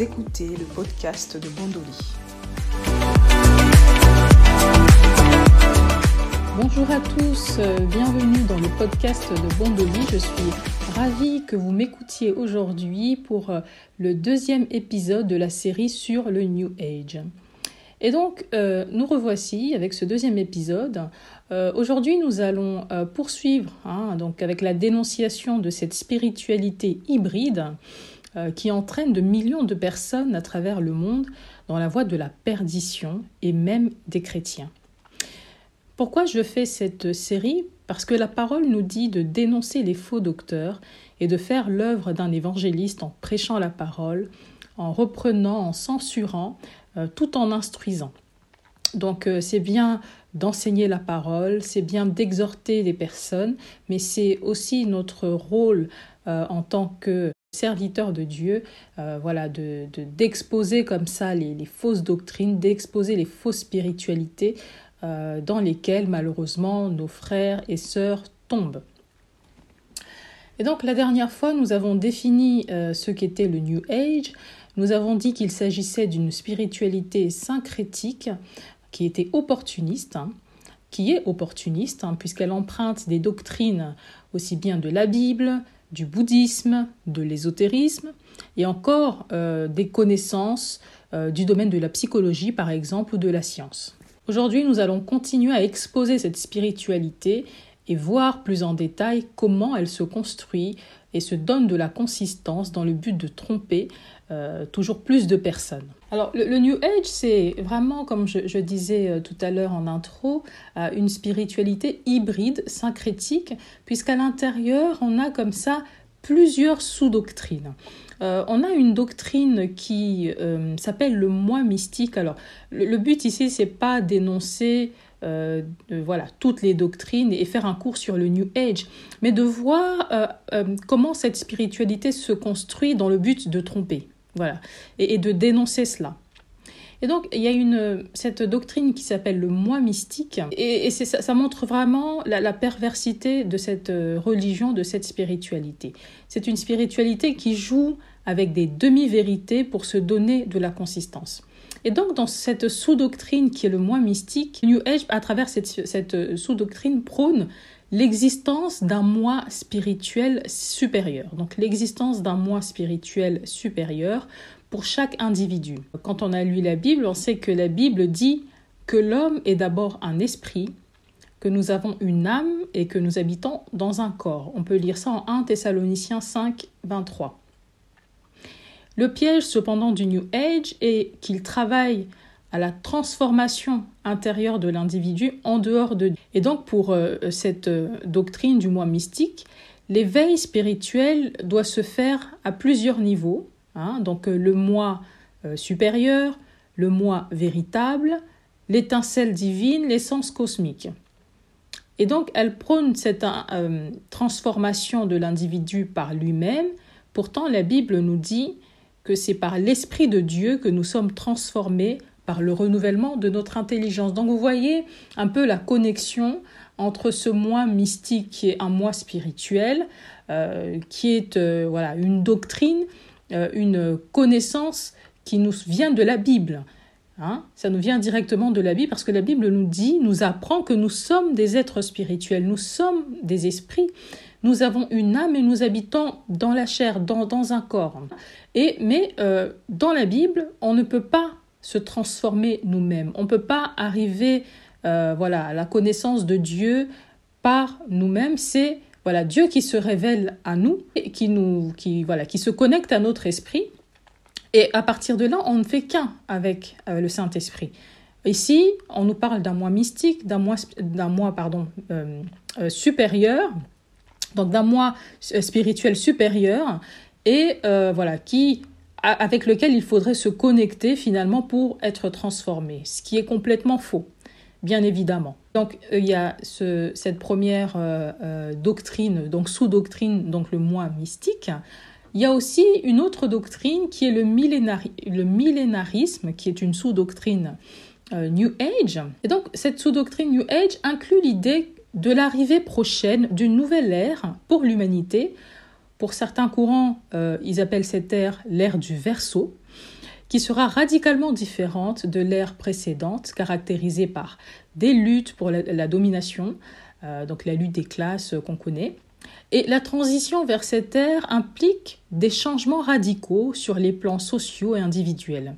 Écoutez le podcast de Bandoli. Bonjour à tous, euh, bienvenue dans le podcast de Bandoli. Je suis ravie que vous m'écoutiez aujourd'hui pour euh, le deuxième épisode de la série sur le New Age. Et donc, euh, nous revoici avec ce deuxième épisode. Aujourd'hui, nous allons poursuivre hein, donc avec la dénonciation de cette spiritualité hybride qui entraîne de millions de personnes à travers le monde dans la voie de la perdition et même des chrétiens. Pourquoi je fais cette série? Parce que la parole nous dit de dénoncer les faux docteurs et de faire l'œuvre d'un évangéliste en prêchant la parole, en reprenant, en censurant, euh, tout en instruisant. Donc euh, c'est bien d'enseigner la parole, c'est bien d'exhorter les personnes, mais c'est aussi notre rôle en tant que serviteur de Dieu, euh, voilà, de, d'exposer comme ça les, fausses doctrines, d'exposer les fausses spiritualités euh, dans lesquelles malheureusement nos frères et sœurs tombent. Et donc la dernière fois, nous avons défini euh, ce qu'était le New Age. Nous avons dit qu'il s'agissait d'une spiritualité syncrétique qui était opportuniste, hein, qui est opportuniste, hein, puisqu'elle emprunte des doctrines aussi bien de la Bible, du bouddhisme, de l'ésotérisme et encore euh, des connaissances euh, du domaine de la psychologie par exemple ou de la science. Aujourd'hui nous allons continuer à exposer cette spiritualité et voir plus en détail comment elle se construit et se donne de la consistance dans le but de tromper euh, toujours plus de personnes. Alors le, New Age, c'est vraiment, comme je, disais euh, tout à l'heure en intro, euh, une spiritualité hybride, syncrétique, puisqu'à l'intérieur, on a comme ça plusieurs sous-doctrines. on a une doctrine qui s'appelle le moi mystique. Alors, le, but ici, c'est pas d'énoncer voilà toutes les doctrines et faire un cours sur le New Age, mais de voir comment cette spiritualité se construit dans le but de tromper. Voilà. Et, de dénoncer cela. Et donc, il y a une, cette doctrine qui s'appelle le moi mystique, et, ça, montre vraiment la, perversité de cette euh, religion, de cette spiritualité. C'est une spiritualité qui joue avec des demi-vérités pour se donner de la consistance. Et donc, dans cette sous-doctrine qui est le moi mystique, New Age, à travers cette, cette euh, sous-doctrine, prône l'existence d'un moi spirituel supérieur. Donc l'existence d'un moi spirituel supérieur pour chaque individu. Quand on a lu la Bible, on sait que la Bible dit que l'homme est d'abord un esprit, que nous avons une âme et que nous habitons dans un corps. On peut lire ça en 1 Thessaloniciens 5, 23. Le piège cependant du New Age est qu'il travaille à la transformation intérieure de l'individu en dehors de Dieu. Et donc pour euh, cette euh, doctrine du moi mystique, l'éveil spirituel doit se faire à plusieurs niveaux. Hein. donc euh, le moi supérieur, le moi véritable, l'étincelle divine, l'essence cosmique. Et donc elle prône cette transformation de l'individu par lui-même. Pourtant la Bible nous dit que c'est par l'Esprit de Dieu que nous sommes transformés par le renouvellement de notre intelligence. Donc vous voyez un peu la connexion entre ce moi mystique qui est un moi spirituel, euh, qui est euh, voilà une doctrine, euh, une connaissance qui nous vient de la Bible. Hein. Ça nous vient directement de la Bible parce que la Bible nous dit, nous apprend que nous sommes des êtres spirituels, nous sommes des esprits, nous avons une âme et nous habitons dans la chair, dans, dans un corps. Et, mais dans la Bible, on ne peut pas se transformer nous-mêmes. On ne peut pas arriver euh, voilà, à la connaissance de Dieu par nous-mêmes. C'est voilà, Dieu qui se révèle à nous, et qui, nous, qui, voilà, qui se connecte à notre esprit. Et à partir de là, on ne fait qu'un avec euh, le Saint-Esprit. Ici, on nous parle d'un moi mystique, d'un moi, d'un moi pardon, euh, supérieur, donc d'un moi spirituel supérieur, et voilà, qui avec lequel il faudrait se connecter finalement pour être transformé, ce qui est complètement faux, bien évidemment. Donc euh, il y a cette première euh, euh, doctrine, donc sous-doctrine, donc le moi mystique. Il y a aussi une autre doctrine qui est le, le millénarisme, qui est une sous-doctrine New Age. Et donc cette sous-doctrine New Age inclut l'idée de l'arrivée prochaine d'une nouvelle ère pour l'humanité Pour certains courants, euh, ils appellent cette ère l'ère du verso, qui sera radicalement différente de l'ère précédente, caractérisée par des luttes pour la, domination, euh, donc la lutte des classes qu'on connaît. Et la transition vers cette ère implique des changements radicaux sur les plans sociaux et individuels.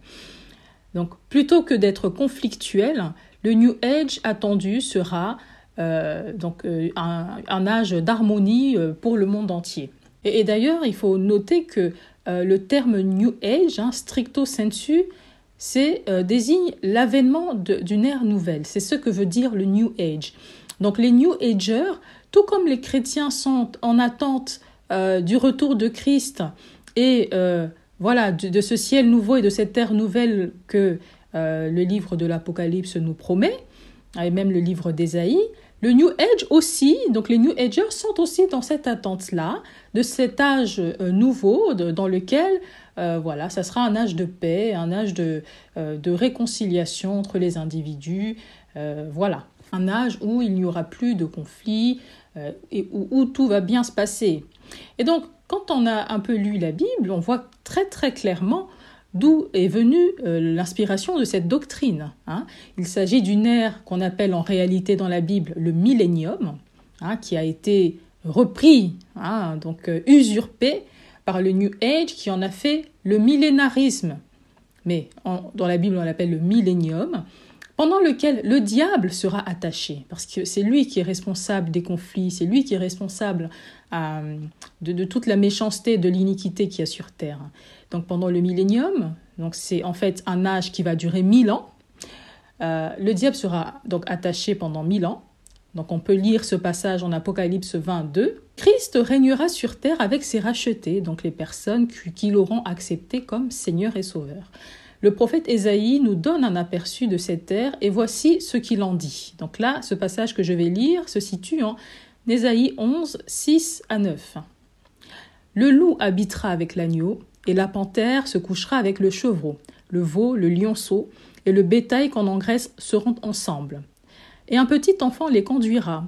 Donc plutôt que d'être conflictuel, le New Age attendu sera donc, un, âge d'harmonie pour le monde entier. Et, d'ailleurs, il faut noter que euh, le terme New Age, hein, stricto sensu, euh, désigne l'avènement d'une ère nouvelle. C'est ce que veut dire le New Age. Donc les New Agers, tout comme les chrétiens sont en attente euh, du retour de Christ et voilà de, de, ce ciel nouveau et de cette terre nouvelle que le livre de l'Apocalypse nous promet, et même le livre d'Ésaïe, le New Age aussi, donc les New Agers sont aussi dans cette attente-là, de cet âge euh, nouveau dans lequel, euh, voilà, ça sera un âge de paix, un âge de, euh, de réconciliation entre les individus, voilà, un âge où il n'y aura plus de conflits et où, tout va bien se passer. Et donc, quand on a un peu lu la Bible, on voit très très clairement D'où est venue euh, l'inspiration de cette doctrine hein. Il s'agit d'une ère qu'on appelle en réalité dans la Bible le millénium, hein, qui a été repris, hein, donc euh, usurpé par le New Age qui en a fait le millénarisme. Mais dans la Bible on l'appelle le millénium, pendant lequel le diable sera attaché, parce que c'est lui qui est responsable des conflits, c'est lui qui est responsable euh, de, toute la méchanceté, de l'iniquité qu'il y a sur Terre donc pendant le millénium. Donc c'est en fait un âge qui va durer mille ans. Euh, le diable sera donc attaché pendant mille ans. Donc on peut lire ce passage en Apocalypse 22. Christ régnera sur terre avec ses rachetés, donc les personnes qui, l'auront accepté comme Seigneur et Sauveur. Le prophète Ésaïe nous donne un aperçu de cette ère et voici ce qu'il en dit. Donc là, ce passage que je vais lire se situe en Ésaïe 11, 6 à 9. Le loup habitera avec l'agneau, et la panthère se couchera avec le chevreau, le veau, le lionceau, et le bétail qu'on engraisse seront ensemble. Et un petit enfant les conduira.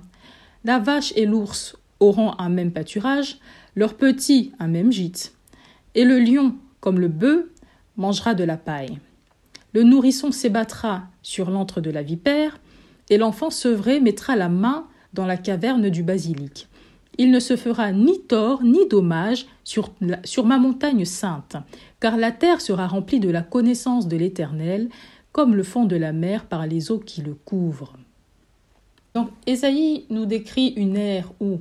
La vache et l'ours auront un même pâturage, leur petit un même gîte. Et le lion, comme le bœuf, mangera de la paille. Le nourrisson s'ébattra sur l'antre de la vipère, et l'enfant sevré mettra la main dans la caverne du basilic. Il ne se fera ni tort ni dommage sur, ma montagne sainte, car la terre sera remplie de la connaissance de l'Éternel, comme le fond de la mer par les eaux qui le couvrent. Donc Ésaïe nous décrit une ère où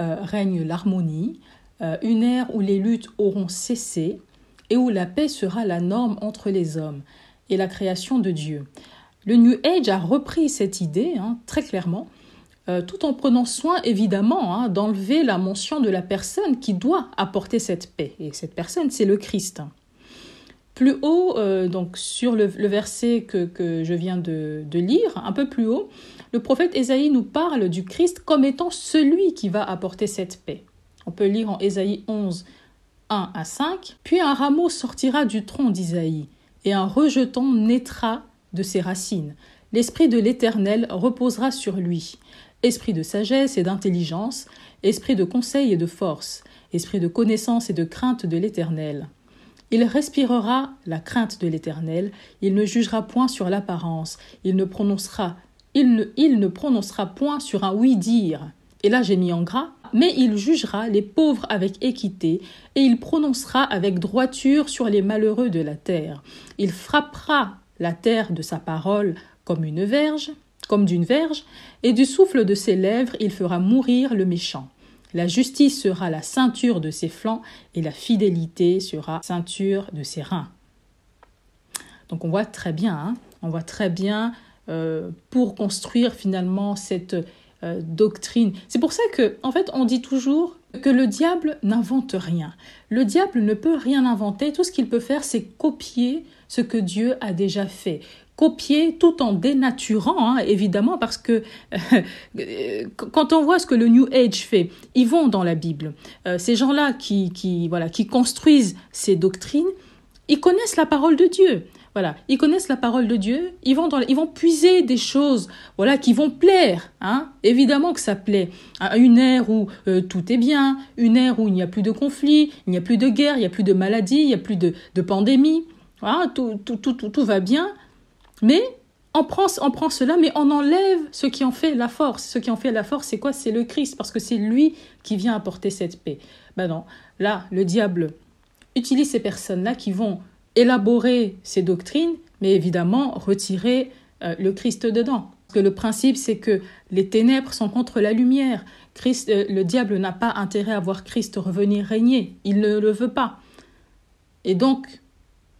euh, règne l'harmonie, euh, une ère où les luttes auront cessé et où la paix sera la norme entre les hommes et la création de Dieu. Le New Age a repris cette idée hein, très clairement euh, tout en prenant soin évidemment hein, d'enlever la mention de la personne qui doit apporter cette paix. Et cette personne, c'est le Christ. Plus haut, euh, donc sur le, verset que, je viens de, lire, un peu plus haut, le prophète Ésaïe nous parle du Christ comme étant celui qui va apporter cette paix. On peut lire en Ésaïe 11, 1 à 5. Puis un rameau sortira du tronc d'Isaïe, et un rejeton naîtra de ses racines. L'Esprit de l'Éternel reposera sur lui esprit de sagesse et d'intelligence, esprit de conseil et de force, esprit de connaissance et de crainte de l'Éternel. Il respirera la crainte de l'Éternel, il ne jugera point sur l'apparence, il ne prononcera il ne, il ne prononcera point sur un oui-dire. Et là j'ai mis en gras, mais il jugera les pauvres avec équité, et il prononcera avec droiture sur les malheureux de la terre. Il frappera la terre de sa parole comme une verge, comme d'une verge, et du souffle de ses lèvres il fera mourir le méchant. La justice sera la ceinture de ses flancs, et la fidélité sera ceinture de ses reins. Donc on voit très bien, hein, on voit très bien euh, pour construire finalement cette euh, doctrine. C'est pour ça que, en fait, on dit toujours que le diable n'invente rien. Le diable ne peut rien inventer. Tout ce qu'il peut faire, c'est copier ce que Dieu a déjà fait copier tout en dénaturant, hein, évidemment, parce que euh, quand on voit ce que le New Age fait, ils vont dans la Bible. Euh, ces gens-là qui, qui, voilà, qui construisent ces doctrines, ils connaissent la parole de Dieu. Ils connaissent la parole de Dieu, ils vont, ils vont puiser des choses voilà, qui vont plaire. Hein Évidemment que ça plaît. À une ère où euh, tout est bien, une ère où il n'y a plus de conflits, il n'y a plus de guerre, il n'y a plus de maladies, il n'y a plus de, de pandémie. Voilà, tout, tout, tout, tout, tout va bien. Mais on prend, on prend cela, mais on enlève ce qui en fait la force. Ce qui en fait la force, c'est quoi? C'est le Christ, parce que c'est lui qui vient apporter cette paix. Ben non, là, le diable utilise ces personnes-là qui vont élaborer ces doctrines, mais évidemment retirer euh, le Christ dedans. Parce que le principe, c'est que les ténèbres sont contre la lumière. Christ, euh, le diable n'a pas intérêt à voir Christ revenir régner. Il ne le veut pas. Et donc,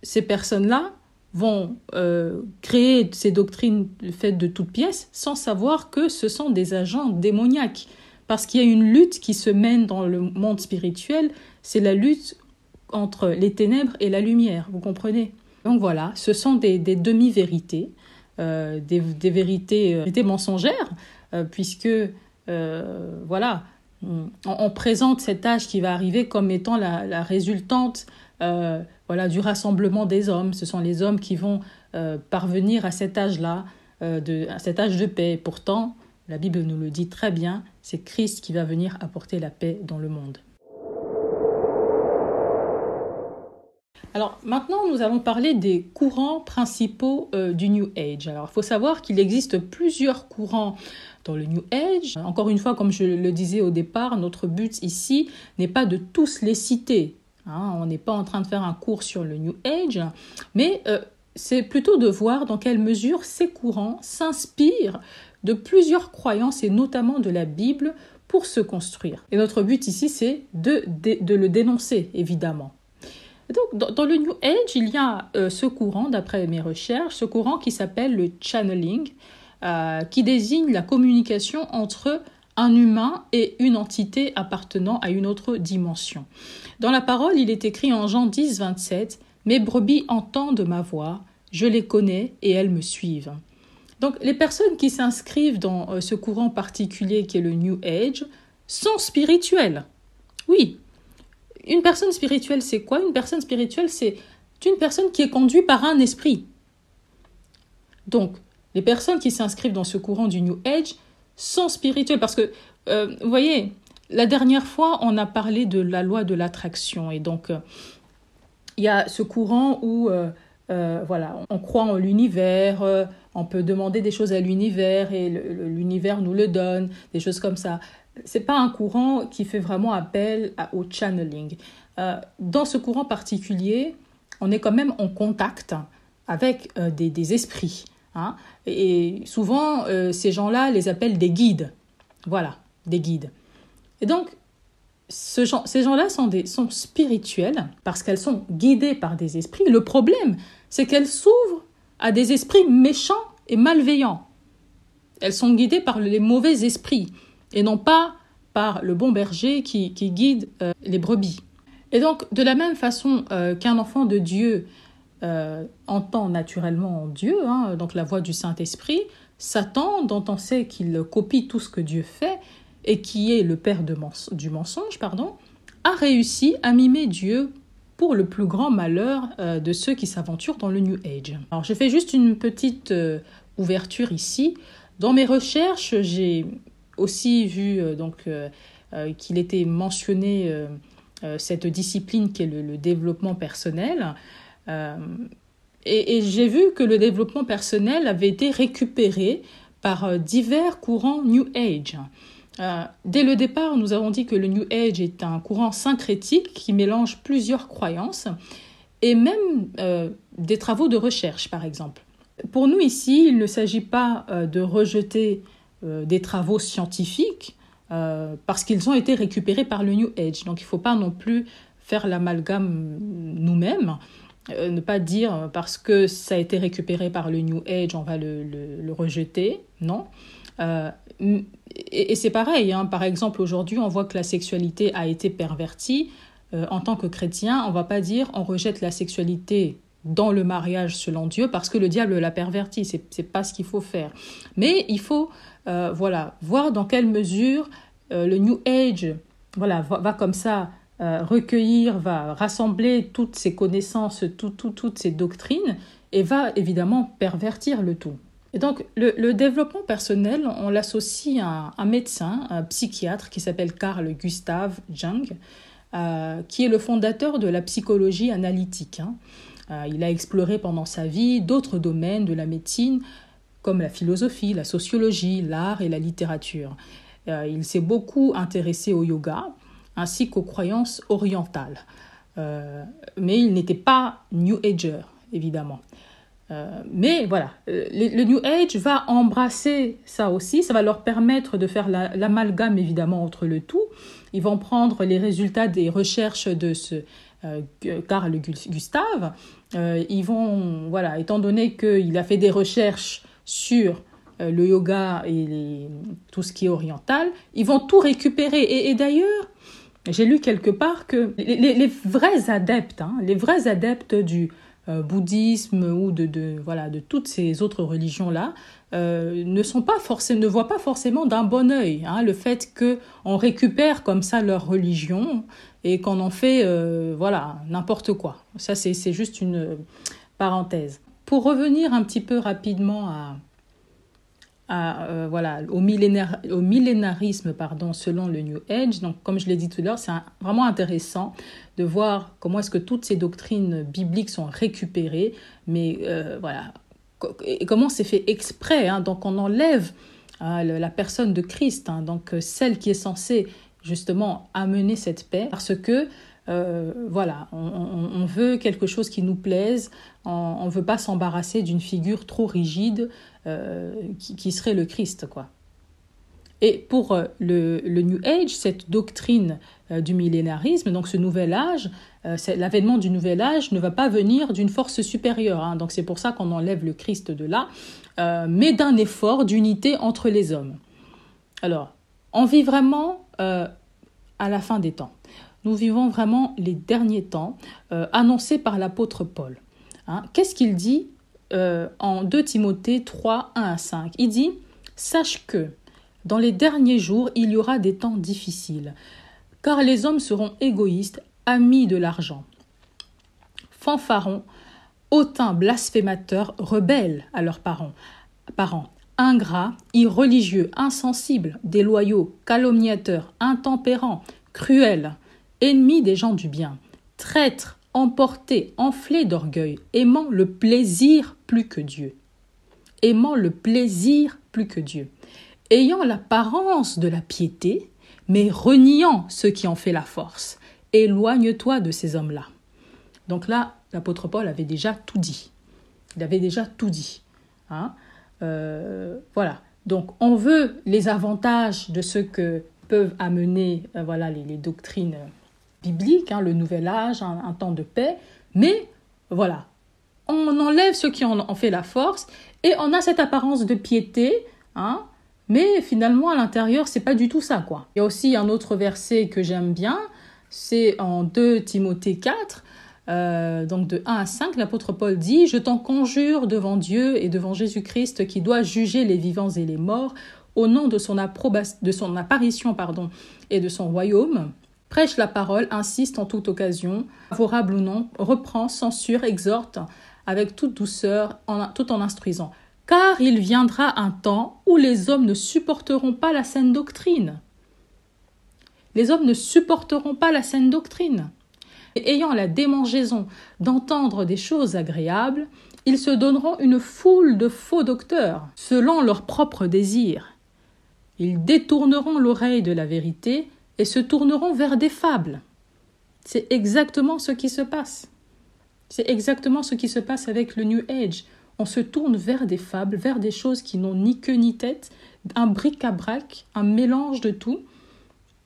ces personnes-là vont euh, créer ces doctrines faites de toutes pièces sans savoir que ce sont des agents démoniaques. Parce qu'il y a une lutte qui se mène dans le monde spirituel, c'est la lutte entre les ténèbres et la lumière, vous comprenez? Donc voilà, ce sont des, demi-vérités, euh, des, vérités, euh, vérités, mensongères, puisque voilà, on, présente cet âge qui va arriver comme étant la, résultante euh, voilà, du rassemblement des hommes. Ce sont les hommes qui vont euh, parvenir à cet âge-là, euh, à cet âge de paix. Pourtant, la Bible nous le dit très bien, c'est Christ qui va venir apporter la paix dans le monde. Alors maintenant, nous allons parler des courants principaux du New Age. Alors il faut savoir qu'il existe plusieurs courants dans le New Age. Encore une fois, comme je le disais au départ, notre but ici n'est pas de tous les citer. Hein. on n'est pas en train de faire un cours sur le New Age, mais euh, c'est plutôt de voir dans quelle mesure ces courants s'inspirent de plusieurs croyances et notamment de la Bible pour se construire. Et notre but ici, c'est de, le dénoncer, évidemment. Donc, dans, le New Age, il y a euh, ce courant, d'après mes recherches, ce courant qui s'appelle le channeling, euh, qui désigne la communication entre un humain et une entité appartenant à une autre dimension. Dans la parole, il est écrit en Jean 10, 27 Mes brebis entendent ma voix, je les connais et elles me suivent. Donc, les personnes qui s'inscrivent dans euh, ce courant particulier qui est le New Age sont spirituelles. Oui. Une personne spirituelle, c'est quoi? Une personne spirituelle, c'est une personne qui est conduite par un esprit. Donc, les personnes qui s'inscrivent dans ce courant du New Age sont spirituelles parce que, euh, vous voyez, la dernière fois, on a parlé de la loi de l'attraction et donc euh, il y a ce courant où euh, voilà, on croit en l'univers, on peut demander des choses à l'univers et l'univers nous le donne, des choses comme ça. C'est pas un courant qui fait vraiment appel au channeling. dans ce courant particulier, on est quand même en contact avec des esprits. Hein. Et souvent, euh, ces gens-là les appellent des guides. Voilà, des guides. Et donc, ces gens-là sont, sont spirituels parce qu'elles sont guidées par des esprits. Le problème, c'est qu'elles s'ouvrent à des esprits méchants et malveillants. Elles sont guidées par les mauvais esprits et non pas par le bon berger qui, guide euh, les brebis. Et donc, de la même façon euh, qu'un enfant de Dieu euh, entend naturellement Dieu, hein, donc la voix du Saint-Esprit, Satan, dont on sait qu'il copie tout ce que Dieu fait et qui est le père du mensonge, pardon, a réussi à mimer Dieu pour le plus grand malheur de ceux qui s'aventurent dans le New Age. Alors je fais juste une petite ouverture ici. Dans mes recherches, j'ai aussi vu donc qu'il était mentionné cette discipline qui est le développement personnel. Euh, et, j'ai vu que le développement personnel avait été récupéré par euh, divers courants New Age. Euh, dès le départ, nous avons dit que le New Age est un courant syncrétique qui mélange plusieurs croyances et même des travaux de recherche, par exemple. Pour nous ici, il ne s'agit pas de rejeter des travaux scientifiques parce qu'ils ont été récupérés par le New Age. Donc il ne faut pas non plus faire l'amalgame nous-mêmes. Euh, ne pas dire parce que ça a été récupéré par le New Age, on va le, le, rejeter. Non. Euh, et, c'est pareil, hein. par exemple, aujourd'hui, on voit que la sexualité a été pervertie. Euh, en tant que chrétien, on va pas dire on rejette la sexualité dans le mariage selon Dieu parce que le diable l'a perverti. C'est, n'est pas ce qu'il faut faire. Mais il faut voilà, voir dans quelle mesure le New Age voilà, va comme ça euh, recueillir, va rassembler toutes ces connaissances, toutes ces doctrines et va évidemment pervertir le tout. Et donc, le, développement personnel, on l'associe à un médecin, un psychiatre qui s'appelle Carl Gustav Jung, euh, qui est le fondateur de la psychologie analytique. Hein. Euh, il a exploré pendant sa vie d'autres domaines de la médecine, comme la philosophie, la sociologie, l'art et la littérature. Euh, il s'est beaucoup intéressé au yoga ainsi qu'aux croyances orientales. mais il n'était pas New Ager, évidemment. Euh, mais voilà, euh, le, New Age va embrasser ça aussi, ça va leur permettre de faire l'amalgame évidemment entre le tout. Ils vont prendre les résultats des recherches de ce euh, Carl Gustave. ils vont, voilà, étant donné qu'il a fait des recherches sur le yoga et tout ce qui est oriental, ils vont tout récupérer. Et, d'ailleurs, j'ai lu quelque part que les, vrais adeptes, hein, les vrais adeptes du, euh, bouddhisme ou de, voilà, de toutes ces autres religions-là, euh, ne, sont pas forcément, ne voient pas forcément d'un bon œil hein, le fait qu'on récupère comme ça leur religion et qu'on en fait euh, voilà, n'importe quoi. Ça, c'est juste une parenthèse. Pour revenir un petit peu rapidement à, à, voilà, au, millénarisme pardon, selon le New Age. Donc, comme je l'ai dit tout à l'heure, c'est vraiment intéressant de voir comment est-ce que toutes ces doctrines bibliques sont récupérées, mais euh, voilà, et comment c'est fait exprès. Hein, donc on enlève hein, la personne de Christ, hein, donc euh, celle qui est censée justement amener cette paix, parce que euh, voilà, on, veut quelque chose qui nous plaise, on ne veut pas s'embarrasser d'une figure trop rigide qui, qui, serait le Christ, quoi. Et pour euh, le, New Age, cette doctrine euh, du millénarisme, donc ce nouvel âge, euh, l'avènement du nouvel âge ne va pas venir d'une force supérieure. Hein. donc c'est pour ça qu'on enlève le Christ de là, mais d'un effort d'unité entre les hommes. Alors, on vit vraiment à la fin des temps. Nous vivons vraiment les derniers temps annoncés par l'apôtre Paul. Hein. Qu'est-ce qu'il dit en 2 Timothée 3, 1 à 5 Il dit Sache que dans les derniers jours, il y aura des temps difficiles, car les hommes seront égoïstes, amis de l'argent. Fanfarons, hautains blasphémateurs, rebelles à leurs parents, parents, ingrats, irreligieux, insensibles, déloyaux, calomniateurs, intempérants, cruels, ennemis des gens du bien, traîtres, emportés, enflés d'orgueil, aimant le plaisir plus que Dieu. Aimant le plaisir plus que Dieu ayant l'apparence de la piété, mais reniant ce qui en fait la force. Éloigne-toi de ces hommes-là. Donc là, l'apôtre Paul avait déjà tout dit. Il avait déjà tout dit. Hein. Euh, voilà. Donc on veut les avantages de ce que peuvent amener euh, voilà, les, doctrines bibliques, hein, le nouvel âge, un, temps de paix, mais voilà, on enlève ce qui en, en, fait la force et on a cette apparence de piété, hein, mais finalement, à l'intérieur, c'est pas du tout ça, quoi. Il y a aussi un autre verset que j'aime bien, c'est en 2 Timothée 4, euh, donc de 1 à 5, l'apôtre Paul dit Je t'en conjure devant Dieu et devant Jésus-Christ qui doit juger les vivants et les morts au nom de son, de son apparition pardon, et de son royaume. Prêche la parole, insiste en toute occasion, favorable ou non, reprend, censure, exhorte avec toute douceur, tout en instruisant car il viendra un temps où les hommes ne supporteront pas la saine doctrine. Les hommes ne supporteront pas la saine doctrine. Ayant la démangeaison d'entendre des choses agréables, ils se donneront une foule de faux docteurs, selon leurs propres désirs. Ils détourneront l'oreille de la vérité et se tourneront vers des fables. C'est exactement ce qui se passe. C'est exactement ce qui se passe avec le New Age on se tourne vers des fables, vers des choses qui n'ont ni queue ni tête, un bric-à-brac, un mélange de tout,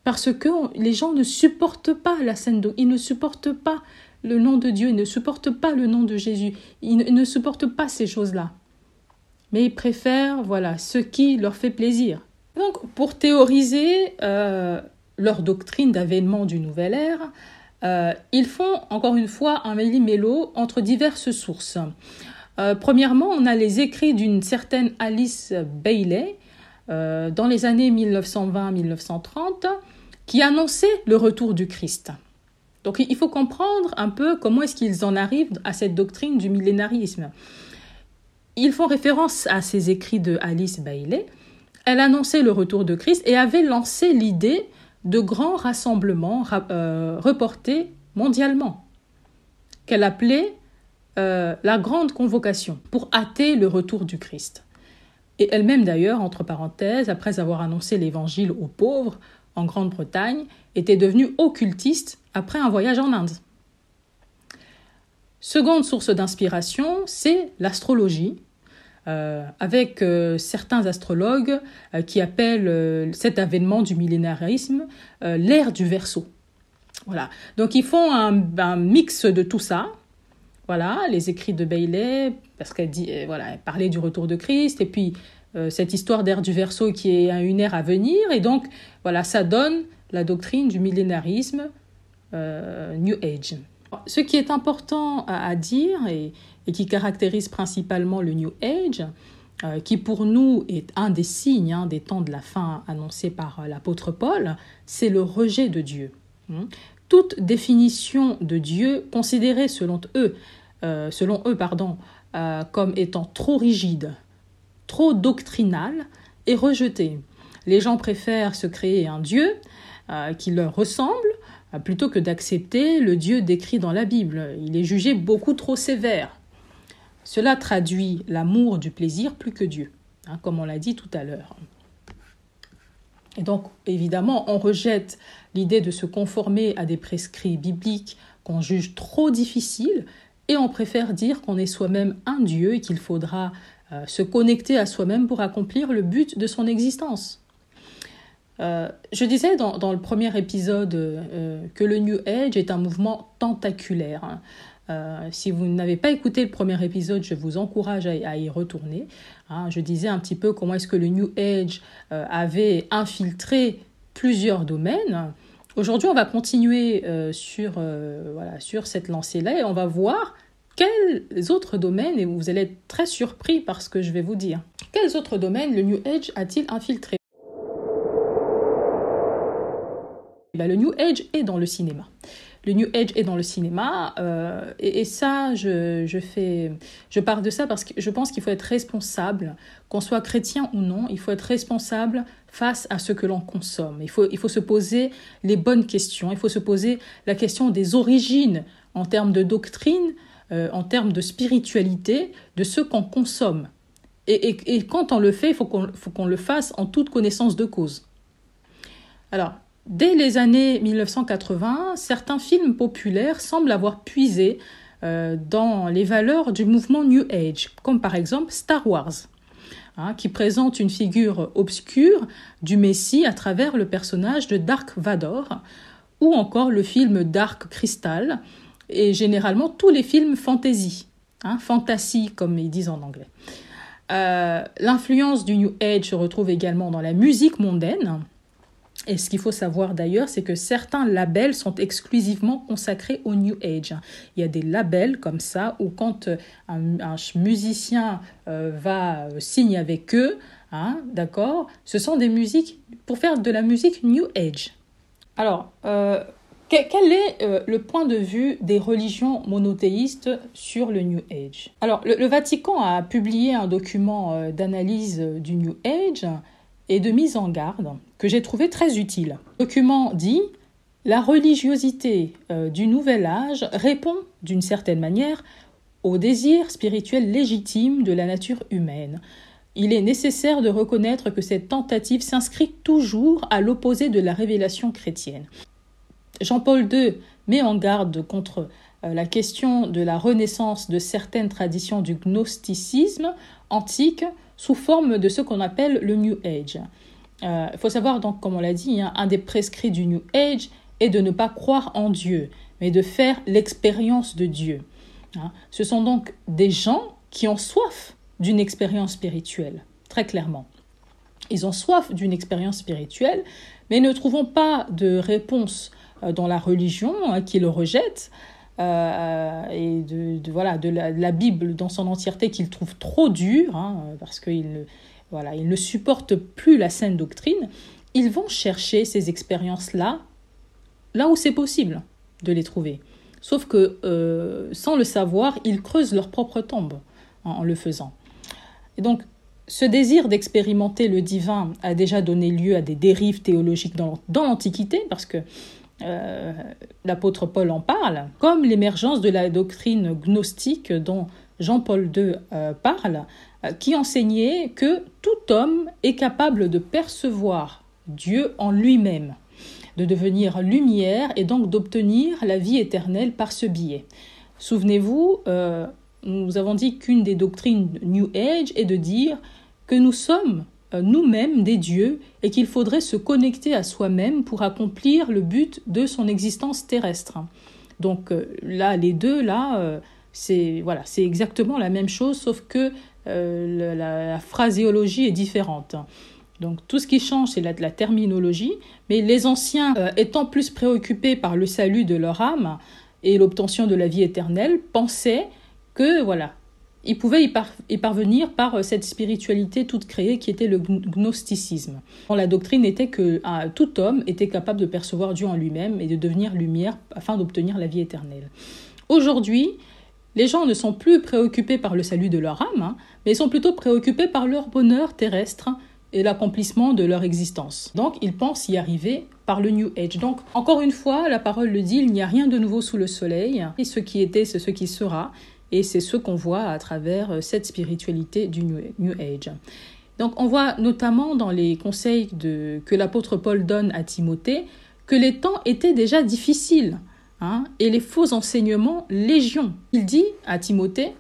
parce que les gens ne supportent pas la scène d'eau, ils ne supportent pas le nom de Dieu, ils ne supportent pas le nom de Jésus, ils ne, supportent pas ces choses-là. Mais ils préfèrent, voilà, ce qui leur fait plaisir. Donc, pour théoriser euh, leur doctrine d'avènement du nouvel ère, euh, ils font encore une fois un méli-mélo entre diverses sources. Euh, premièrement, on a les écrits d'une certaine Alice Bailey euh, dans les années 1920-1930 qui annonçait le retour du Christ. Donc il faut comprendre un peu comment est-ce qu'ils en arrivent à cette doctrine du millénarisme. Ils font référence à ces écrits de Alice Bailey. Elle annonçait le retour de Christ et avait lancé l'idée de grands rassemblements euh, reportés mondialement, qu'elle appelait euh, la grande convocation pour hâter le retour du Christ. Et elle-même d'ailleurs, entre parenthèses, après avoir annoncé l'évangile aux pauvres en Grande-Bretagne, était devenue occultiste après un voyage en Inde. Seconde source d'inspiration, c'est l'astrologie, euh, avec euh, certains astrologues euh, qui appellent cet avènement du millénarisme l'ère du Verseau. Voilà. Donc ils font un, mix de tout ça. Voilà, les écrits de Bailey, parce qu'elle dit, voilà, elle parlait du retour de Christ, et puis cette histoire d'ère du Verseau qui est une ère à venir, et donc voilà, ça donne la doctrine du millénarisme New Age. Ce qui est important à, dire et, qui caractérise principalement le New Age, euh, qui pour nous est un des signes hein, des temps de la fin annoncés par euh, l'apôtre Paul, c'est le rejet de Dieu. Hein. Toute définition de Dieu considérée selon eux, euh, selon eux pardon, comme étant trop rigide, trop doctrinale, est rejetée. Les gens préfèrent se créer un Dieu qui leur ressemble, plutôt que d'accepter le Dieu décrit dans la Bible. Il est jugé beaucoup trop sévère. Cela traduit l'amour du plaisir plus que Dieu, hein, comme on l'a dit tout à l'heure. Et donc, évidemment, on rejette l'idée de se conformer à des prescrits bibliques qu'on juge trop difficiles et on préfère dire qu'on est soi-même un Dieu et qu'il faudra euh, se connecter à soi-même pour accomplir le but de son existence. Euh, je disais dans, le premier épisode euh, que le New Age est un mouvement tentaculaire. Hein. Euh, si vous n'avez pas écouté le premier épisode, je vous encourage à, y retourner. Hein. je disais un petit peu comment est-ce que le New Age avait infiltré plusieurs domaines. Aujourd'hui, on va continuer sur, voilà, sur cette lancée-là et on va voir quels autres domaines, et vous allez être très surpris par ce que je vais vous dire, quels autres domaines le New Age a-t-il infiltré? Bah, le New Age est dans le cinéma. Le New Age est dans le cinéma euh, et, ça, je, je, fais, je pars de ça parce que je pense qu'il faut être responsable, qu'on soit chrétien ou non, il faut être responsable face à ce que l'on consomme. Il faut, il faut se poser les bonnes questions, il faut se poser la question des origines en termes de doctrine, euh, en termes de spiritualité, de ce qu'on consomme. Et, et, quand on le fait, il faut qu'on qu'on le fasse en toute connaissance de cause. Alors, Dès les années 1980, certains films populaires semblent avoir puisé euh, dans les valeurs du mouvement New Age, comme par exemple Star Wars, hein, qui présente une figure obscure du Messie à travers le personnage de Dark Vador, ou encore le film Dark Crystal, et généralement tous les films fantasy, hein, fantasy comme ils disent en anglais. Euh, l'influence du New Age se retrouve également dans la musique mondaine, et ce qu'il faut savoir d'ailleurs, c'est que certains labels sont exclusivement consacrés au New Age. Il y a des labels comme ça où quand euh, un, musicien euh, va euh, signer avec eux, hein, d'accord, ce sont des musiques pour faire de la musique New Age. Alors, quel est le point de vue des religions monothéistes sur le New Age? Alors, le, Vatican a publié un document d'analyse du New Age et de mise en garde que j'ai trouvé très utile. Le document dit La religiosité euh, du nouvel âge répond d'une certaine manière au désir spirituel légitime de la nature humaine. Il est nécessaire de reconnaître que cette tentative s'inscrit toujours à l'opposé de la révélation chrétienne. Jean-Paul II met en garde contre euh, la question de la renaissance de certaines traditions du gnosticisme antique sous forme de ce qu'on appelle le New Age. Il euh, faut savoir donc, comme on l'a dit, hein, un des prescrits du New Age est de ne pas croire en Dieu, mais de faire l'expérience de Dieu. Hein. Ce sont donc des gens qui ont soif d'une expérience spirituelle, très clairement. Ils ont soif d'une expérience spirituelle, mais ne trouvons pas de réponse euh, dans la religion hein, qui le rejette. Euh, et de, voilà, de la, Bible dans son entièreté qu'il trouve trop dure, hein, parce qu'il voilà, ne supporte plus la saine doctrine, ils vont chercher ces expériences-là là où c'est possible. de les trouver. Sauf que, euh, sans le savoir, ils creusent leur propre tombe en, le faisant. Et donc, ce désir d'expérimenter le divin a déjà donné lieu à des dérives théologiques dans, l'Antiquité, parce que euh, l'apôtre Paul en parle, comme l'émergence de la doctrine gnostique dont Jean-Paul II euh, parle, qui enseignait que tout homme est capable de percevoir Dieu en lui-même de devenir lumière et donc d'obtenir la vie éternelle par ce biais. Souvenez-vous, euh, nous avons dit qu'une des doctrines New Age est de dire que nous sommes euh, nous-mêmes des dieux et qu'il faudrait se connecter à soi-même pour accomplir le but de son existence terrestre. Donc euh, là, les deux, là, c'est voilà, c'est exactement la même chose, sauf que la, phraséologie est différente. Donc tout ce qui change, c'est la, la, terminologie, mais les anciens, euh, étant plus préoccupés par le salut de leur âme et l'obtention de la vie éternelle, pensaient que voilà, ils pouvaient y, parvenir par euh, cette spiritualité toute créée qui était le gnosticisme. La doctrine était que ah, tout homme était capable de percevoir Dieu en lui-même et de devenir lumière afin d'obtenir la vie éternelle. Aujourd'hui, les gens ne sont plus préoccupés par le salut de leur âme, hein, mais sont plutôt préoccupés par leur bonheur terrestre et l'accomplissement de leur existence. Donc ils pensent y arriver par le New Age. Donc encore une fois, la parole le dit, il n'y a rien de nouveau sous le soleil, et ce qui était, c'est ce qui sera, et c'est ce qu'on voit à travers euh, cette spiritualité du New Age. Donc on voit notamment dans les conseils que l'apôtre Paul donne à Timothée que les temps étaient déjà difficiles hein, et les faux enseignements légion. Il dit à Timothée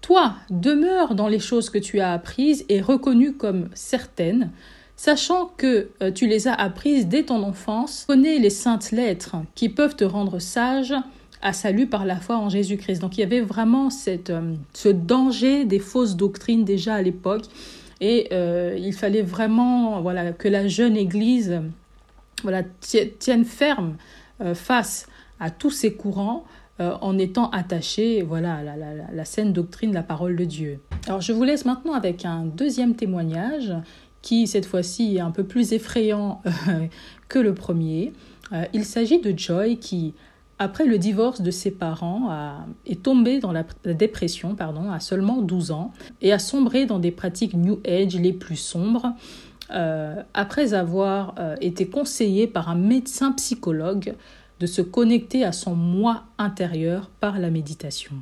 toi, demeure dans les choses que tu as apprises et reconnues comme certaines, sachant que euh, tu les as apprises dès ton enfance. Connais les saintes lettres qui peuvent te rendre sage à salut par la foi en Jésus-Christ. Donc il y avait vraiment cette, euh, ce danger des fausses doctrines déjà à l'époque. Et euh, il fallait vraiment voilà, que la jeune Église voilà, tienne ferme face à tous ces courants euh, en étant attaché voilà, à la, saine doctrine, la parole de Dieu. Alors je vous laisse maintenant avec un deuxième témoignage qui cette fois-ci est un peu plus effrayant euh, que le premier. Euh, il s'agit de Joy qui, après le divorce de ses parents, est tombée dans la, dépression pardon, à seulement 12 ans et a sombré dans des pratiques New Age les plus sombres. après avoir été conseillée par un médecin psychologue de se connecter à son moi intérieur par la méditation.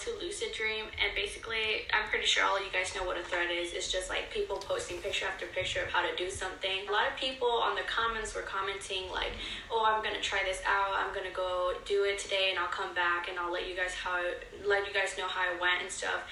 To lucid dream and basically I'm pretty sure all you guys know what a thread is. It's just like people posting picture after picture of how to do something. A lot of people on the comments were commenting like, "Oh, I'm to try this out. I'm to go do it today and I'll come back and I'll let you guys how let you guys know how it went and stuff."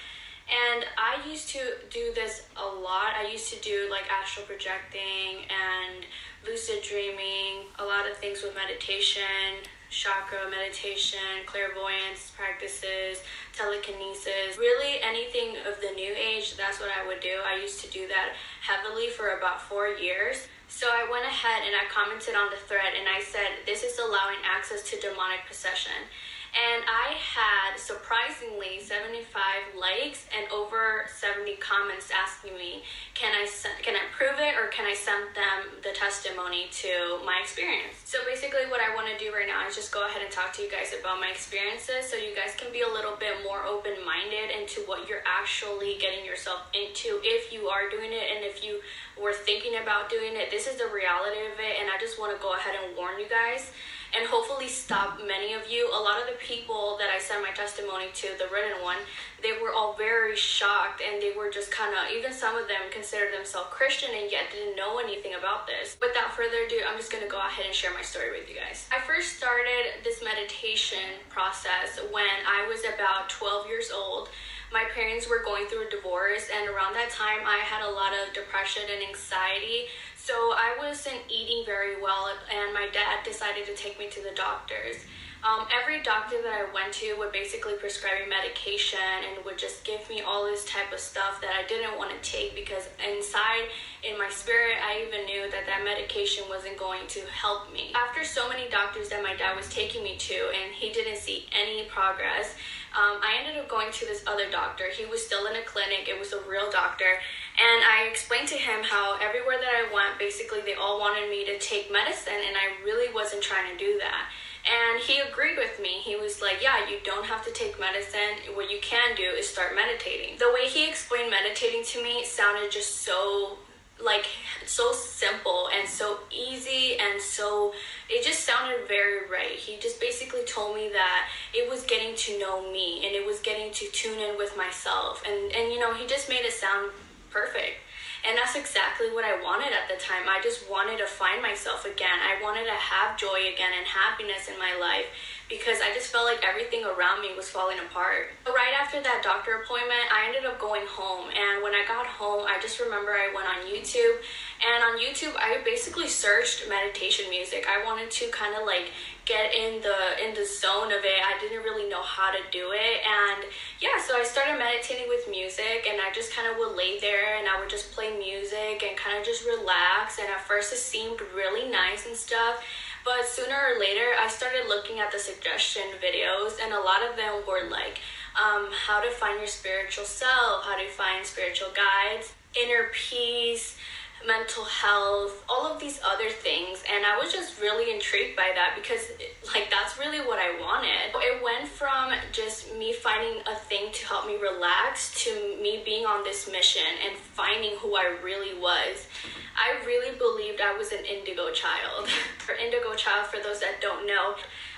And I used to do this a lot. I used to do like astral projecting and lucid dreaming, a lot of things with meditation, chakra meditation, clairvoyance practices, telekinesis, really anything of the new age, that's what I would do. I used to do that heavily for about four years. So I went ahead and I commented on the thread and I said, This is allowing access to demonic possession. And I had surprisingly 75 likes and over 70 comments asking me, can I can I prove it or can I send them the testimony to my experience? So basically what I want to do right now is just go ahead and talk to you guys about my experiences so you guys can be a little bit more open-minded into what you're actually getting yourself into if you are doing it and if you were thinking about doing it. This is the reality of it and I just want to go ahead and warn you guys and hopefully stop many of you. A lot of the people that I sent my testimony to, the written one, they were all very shocked and they were just kind of, even some of them considered themselves Christian and yet didn't know anything about this. Without further ado, I'm just going to go ahead and share my story with you guys. I first started this meditation process when I was about 12 years old my parents were going through a divorce and around that time i had a lot of depression and anxiety so I wasn't eating very well, and my dad decided to take me to the doctors. Um, every doctor that I went to would basically prescribe me medication and would just give me all this type of stuff that I didn't want to take because inside in my spirit, I even knew that that medication wasn't going to help me. After so many doctors that my dad was taking me to, and he didn't see any progress, um, I ended up going to this other doctor. He was still in a clinic, it was a real doctor. And I explained to him how everywhere that I went, basically, they all wanted me to take medicine, and I really wasn't trying to do that. And he agreed with me. He was like, Yeah, you don't have to take medicine. What you can do is start meditating. The way he explained meditating to me sounded just so like so simple and so easy and so it just sounded very right he just basically told me that it was getting to know me and it was getting to tune in with myself and and you know he just made it sound perfect and that's exactly what I wanted at the time. I just wanted to find myself again. I wanted to have joy again and happiness in my life because I just felt like everything around me was falling apart. Right after that doctor appointment, I ended up going home. And when I got home, I just remember I went on YouTube. And on YouTube, I basically searched meditation music. I wanted to kind of like get in the in the zone of it. I didn't really know how to do it, and yeah, so I started meditating with music, and I just kind of would lay there and I would just play music and kind of just relax. And at first, it seemed really nice and stuff. But sooner or later, I started looking at the suggestion videos, and a lot of them were like um, how to find your spiritual self, how to find spiritual guides, inner peace, mental health, all of these other things. And I was just really intrigued by that because, like, that's really what I wanted. It went from just me finding a thing to help me relax to me being on this mission and finding who I really was. I really believed I was an indigo child. for indigo child, for those that don't know,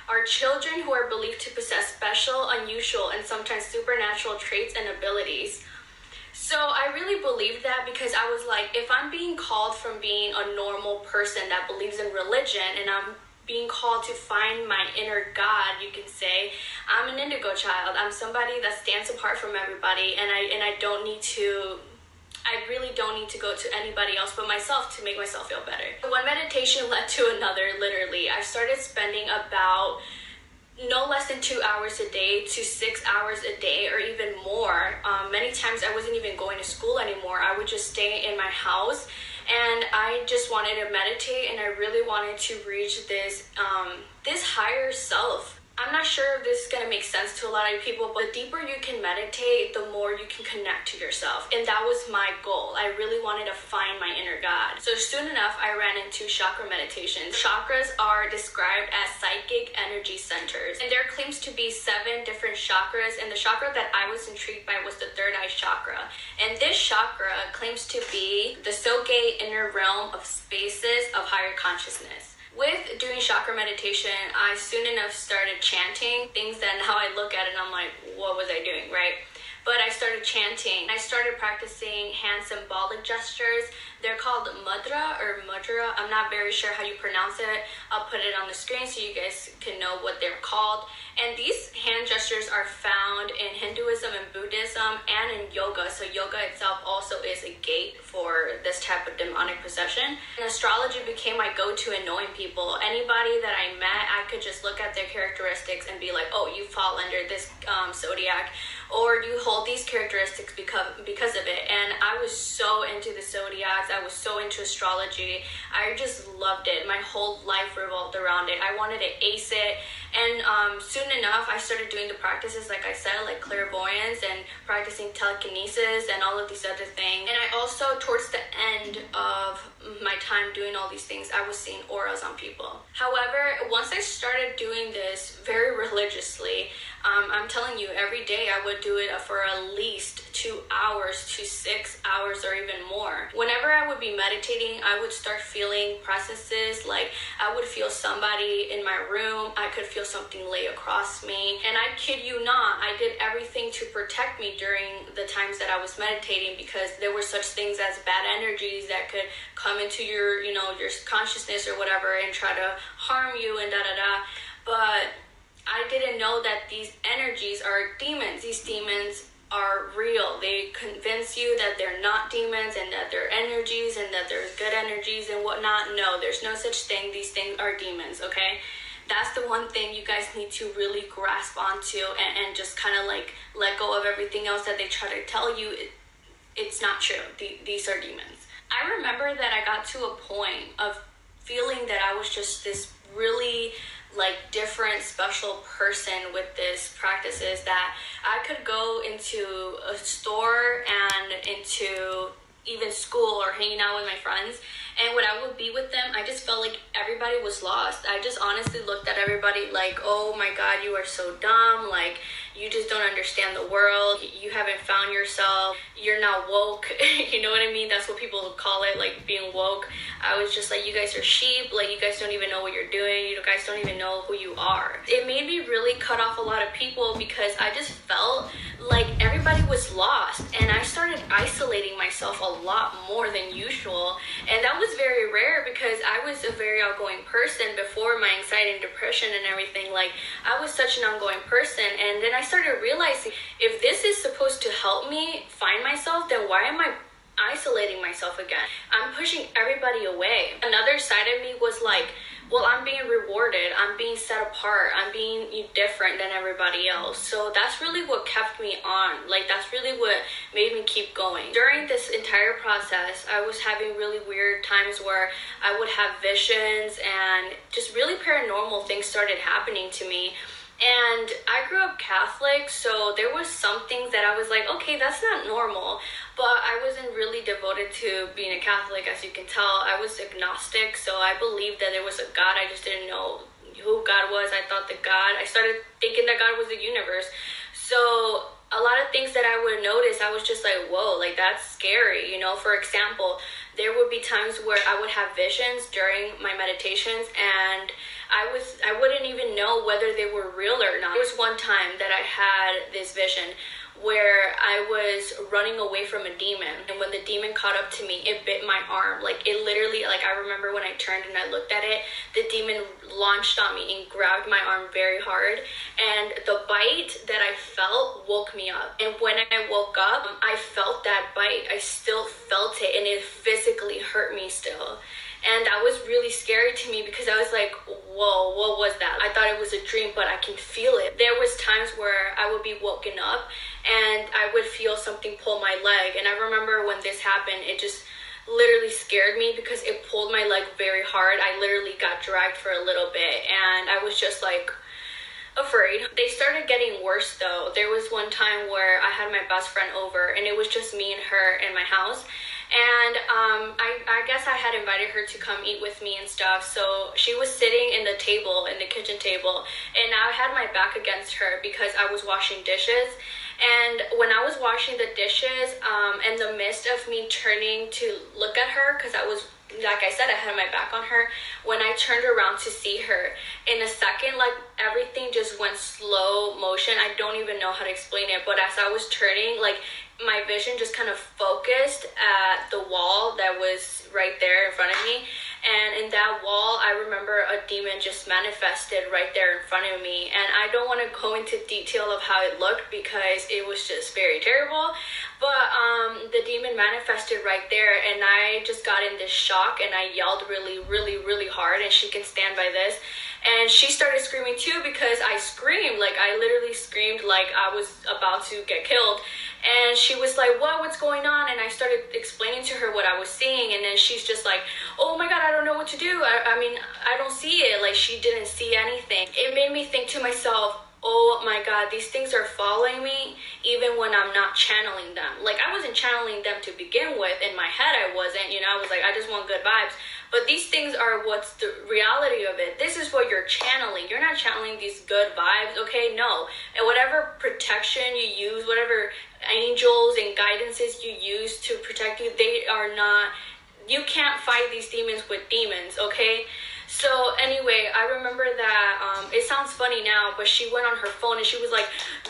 are children who are believed to possess special, unusual, and sometimes supernatural traits and abilities. So I really believed that because I was like, if I'm being called from being a normal person that believes in religion and I'm being called to find my inner God, you can say, I'm an indigo child. I'm somebody that stands apart from everybody and I and I don't need to I really don't need to go to anybody else but myself to make myself feel better. One meditation led to another, literally. I started spending about no less than two hours a day to six hours a day or even more. Um, many times I wasn't even going to school anymore. I would just stay in my house and I just wanted to meditate and I really wanted to reach this um, this higher self I'm not sure if this is gonna make sense to a lot of people, but the deeper you can meditate, the more you can connect to yourself. And that was my goal. I really wanted to find my inner God. So soon enough, I ran into chakra meditation. Chakras are described as psychic energy centers, and there claims to be seven different chakras. And the chakra that I was intrigued by was the third eye chakra. And this chakra claims to be the Soge inner realm of spaces of higher consciousness with doing chakra meditation, I soon enough started chanting things that now I look at and I'm like, what was I doing, right? But I started chanting. I started practicing hand symbolic gestures. They're called mudra or mudra. I'm not very sure how you pronounce it. I'll put it on the screen so you guys can know what they're called. And these hand gestures are found in Hinduism and Buddhism and in yoga. So, yoga itself also is a gate for this type of demonic possession. And astrology became my go to in knowing people. Anybody that I met, I could just look at their characteristics and be like, oh, you fall under this um, zodiac or you hold these characteristics because because of it? And i was so into the zodiacs. I was so into astrology. I just loved it. My whole life revolved around it. I wanted to ace it. And um, soon enough i started doing the practices like i said like clairvoyance and practicing telekinesis and all of these other things. And i also towards the end of my time doing all these things i was seeing auras on people. However once i started doing this very religiously um, I'm telling you, every day I would do it for at least two hours to six hours or even more. Whenever I would be meditating, I would start feeling processes like I would feel somebody in my room, I could feel something lay across me. And I kid you not, I did everything to protect me during the times that I was meditating because there were such things as bad energies that could come into your, you know, your consciousness or whatever and try to harm you and da da da. But I didn't know that these energies are demons. These demons are real. They convince you that they're not demons and that they're energies and that there's good energies and whatnot. No, there's no such thing. These things are demons, okay? that's the one thing you guys need to really grasp onto and, and just kind of like let go of everything else that they try to tell you. It, it's not true. The, these are demons. I remember that I got to a point of feeling that I was just this really like different special person with this practices that I could go into a store and into even school or hanging out with my friends and when I would be with them, I just felt like everybody was lost. I just honestly looked at everybody like, oh my God, you are so dumb. Like, you just don't understand the world. You haven't found yourself. You're not woke. you know what I mean? That's what people call it, like being woke. I was just like, you guys are sheep. Like, you guys don't even know what you're doing. You guys don't even know who you are. It made me really cut off a lot of people because I just felt like everybody was lost. And I started isolating myself a lot more than usual. And that was very rare because I was a very outgoing person before my anxiety and depression and everything. Like, I was such an ongoing person. And then I started realizing if this is supposed to help me find myself, then why am I isolating myself again? I'm pushing everybody away. Another side of me was like, well, I'm being rewarded. I'm being set apart. I'm being different than everybody else. So that's really what kept me on. Like, that's really what made me keep going. During this entire process, I was having really weird times where I would have visions and just really paranormal things started happening to me. And I grew up Catholic, so there was some things that I was like, okay, that's not normal. But I wasn't really devoted to being a Catholic, as you can tell. I was agnostic, so I believed that there was a God. I just didn't know who God was. I thought that God, I started thinking that God was the universe. So a lot of things that I would notice, I was just like, whoa, like that's scary. You know, for example, there would be times where I would have visions during my meditations and I was I wouldn't even know whether they were real or not. There was one time that I had this vision where I was running away from a demon and when the demon caught up to me it bit my arm. Like it literally like I remember when I turned and I looked at it the demon launched on me and grabbed my arm very hard and the bite that I felt woke me up. And when I woke up I felt that bite. I still felt it and it physically hurt me still and that was really scary to me because I was like, whoa, what was that? I thought it was a dream, but I can feel it. There was times where I would be woken up and I would feel something pull my leg. And I remember when this happened, it just literally scared me because it pulled my leg very hard. I literally got dragged for a little bit and I was just like, afraid. They started getting worse though. There was one time where I had my best friend over and it was just me and her in my house and um, I, I guess I had invited her to come eat with me and stuff. So she was sitting in the table, in the kitchen table, and I had my back against her because I was washing dishes. And when I was washing the dishes, um, in the midst of me turning to look at her, because I was like I said, I had my back on her. When I turned around to see her, in a second, like everything just went slow motion. I don't even know how to explain it, but as I was turning, like my vision just kind of focused at the wall that was right there in front of me. And in that wall, I remember a demon just manifested right there in front of me. And I don't want to go into detail of how it looked because it was just very terrible. But um, the demon manifested right there, and I just got in this shock and I yelled really, really, really hard. And she can stand by this and she started screaming too because I screamed like I literally screamed like I was about to get killed and she was like what what's going on and I started explaining to her what I was seeing and then she's just like oh my god I don't know what to do I, I mean I don't see it like she didn't see anything it made me think to myself oh my god, these things are following me even when I'm not channeling them. Like I wasn't channeling them to begin with. In my head, I wasn't. You know, I was like, I just want good vibes. But these things are what's the reality of it. This is what you're channeling. You're not channeling these good vibes, okay? No. And whatever protection you use, whatever angels and guidances you use to protect you, they are not. You can't fight these demons with demons, okay? So anyway, I remember that um, it sounds funny now, but she went on her phone and she was like,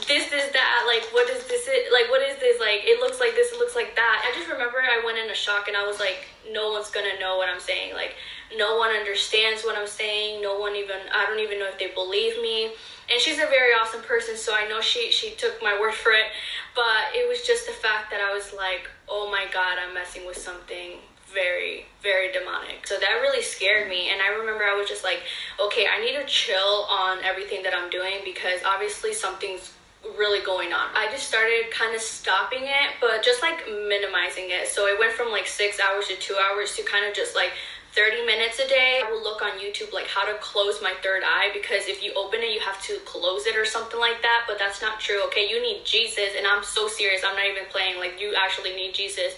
"This, is that. Like, what is this? It, like, what is this? Like, it looks like this. It looks like that." I just remember I went in a shock and I was like, "No one's gonna know what I'm saying. Like, no one understands what I'm saying. No one even. I don't even know if they believe me." And she's a very awesome person, so I know she she took my word for it. But it was just the fact that I was like, "Oh my God, I'm messing with something very, very demonic. So that really scared me. And I remember I was just like, okay, I need to chill on everything that I'm doing because obviously something's really going on. I just started kind of stopping it, but just like minimizing it. So it went from like six hours to two hours to kind of just like 30 minutes a day. I will look on YouTube like how to close my third eye because if you open it, you have to close it or something like that. But that's not true. Okay, you need Jesus, and I'm so serious. I'm not even playing. Like you actually need Jesus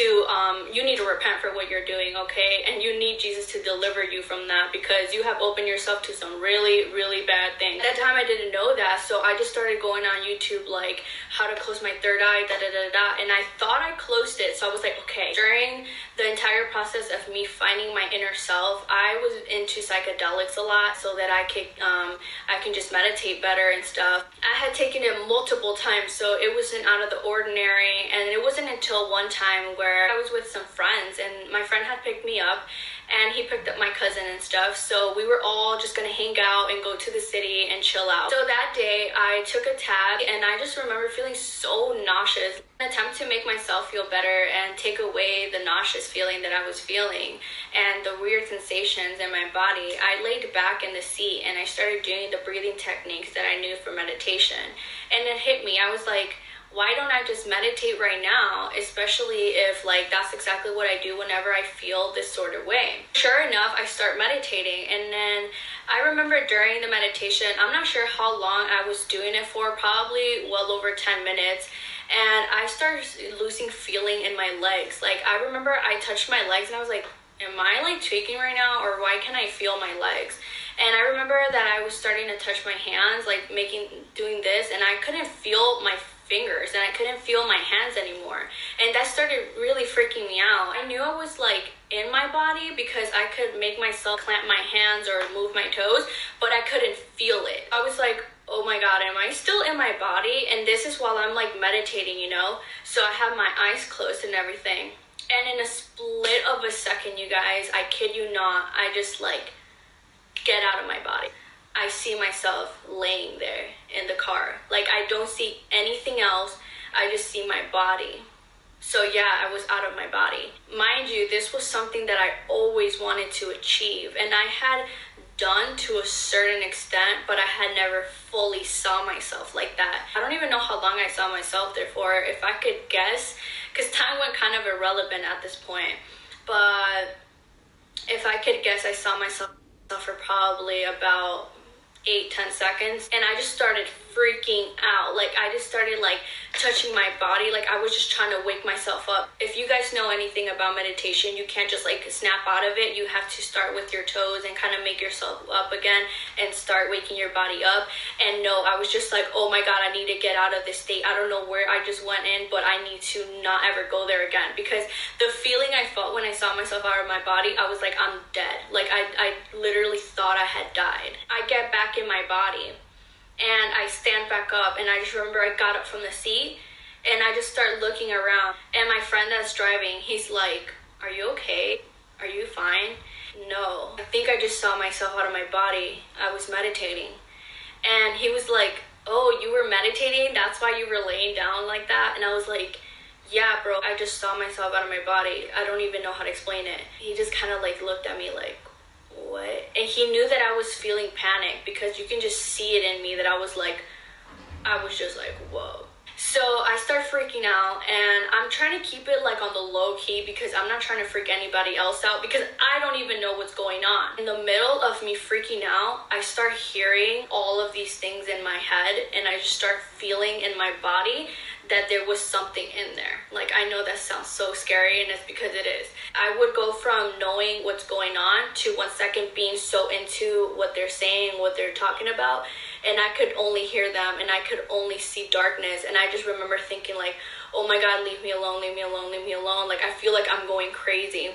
to. Um, you need to repent for what you're doing. Okay, and you need Jesus to deliver you from that because you have opened yourself to some really, really bad things. At that time, I didn't know that, so I just started going on YouTube like how to close my third eye, da da da da, and I thought I closed it. So I was like, okay. During the entire process of me finding my inner self, I was into psychedelics a lot so that I could um, I can just meditate better and stuff. I had taken it multiple times, so it wasn't out of the ordinary. And it wasn't until one time where I was with some friends, and my friend had picked me up and he picked up my cousin and stuff. So we were all just gonna hang out and go to the city and chill out. So that day I took a tab and I just remember feeling so nauseous. An attempt to make myself feel better and take away the nauseous feeling that I was feeling and the weird sensations in my body, I laid back in the seat and I started doing the breathing techniques that I knew for meditation. And it hit me. I was like, why don't I just meditate right now, especially if like that's exactly what I do whenever I feel this sort of way. Sure enough, I start meditating and then I remember during the meditation, I'm not sure how long I was doing it for, probably well over 10 minutes. And I started losing feeling in my legs. Like I remember I touched my legs and I was like, am I like tweaking right now or why can I feel my legs? And I remember that I was starting to touch my hands, like making doing this, and I couldn't feel my fingers and I couldn't feel my hands anymore. And that started really freaking me out. I knew I was like in my body because I could make myself clamp my hands or move my toes, but I couldn't feel it. I was like, oh my god, am I still in my body? And this is while I'm like meditating, you know? So I have my eyes closed and everything. And in a split of a second, you guys, I kid you not, I just like get out of my body. I see myself laying there in the car. Like I don't see anything else. I just see my body. So yeah, I was out of my body. Mind you, this was something that I always wanted to achieve and I had done to a certain extent, but I had never fully saw myself like that. I don't even know how long I saw myself there for. If I could guess, because time went kind of irrelevant at this point. But if I could guess, I saw myself for probably about eight ten seconds and i just started freaking out. Like i just started like touching my body. Like i was just trying to wake myself up. If you guys know anything about meditation you can't just like snap out of it. You have to start with your toes and kind of make yourself up again and start waking your body up. And no i was just like oh my god i need to get out of this state. I don't know where i just went in but i need to not ever go there again. Because the feeling i felt when i saw myself out of my body i was like i'm dead. Like i, I literally thought i had died. I get back in my body and I stand back up and I just remember I got up from the seat and I just start looking around and my friend that's driving, he's like, "Are you okay? Are you fine?" No. I think I just saw myself out of my body. I was meditating. And he was like, "Oh, you were meditating? That's why you were laying down like that?" And I was like, yeah, bro, I just saw myself out of my body. I don't even know how to explain it. He just kind of like looked at me like, what? And he knew that I was feeling panic because you can just see it in me that I was like, I was just like, whoa. So I start freaking out and I'm trying to keep it like on the low key because I'm not trying to freak anybody else out because I don't even know what's going on. In the middle of me freaking out, I start hearing all of these things in my head and I just start feeling in my body that there was something in there. Like, I know that sounds so scary, and it's because it is. I would go from knowing what's going on to one second being so into what they're saying, what they're talking about, and I could only hear them and I could only see darkness. And I just remember thinking, like, oh my God, leave me alone, leave me alone, leave me alone. Like, I feel like I'm going crazy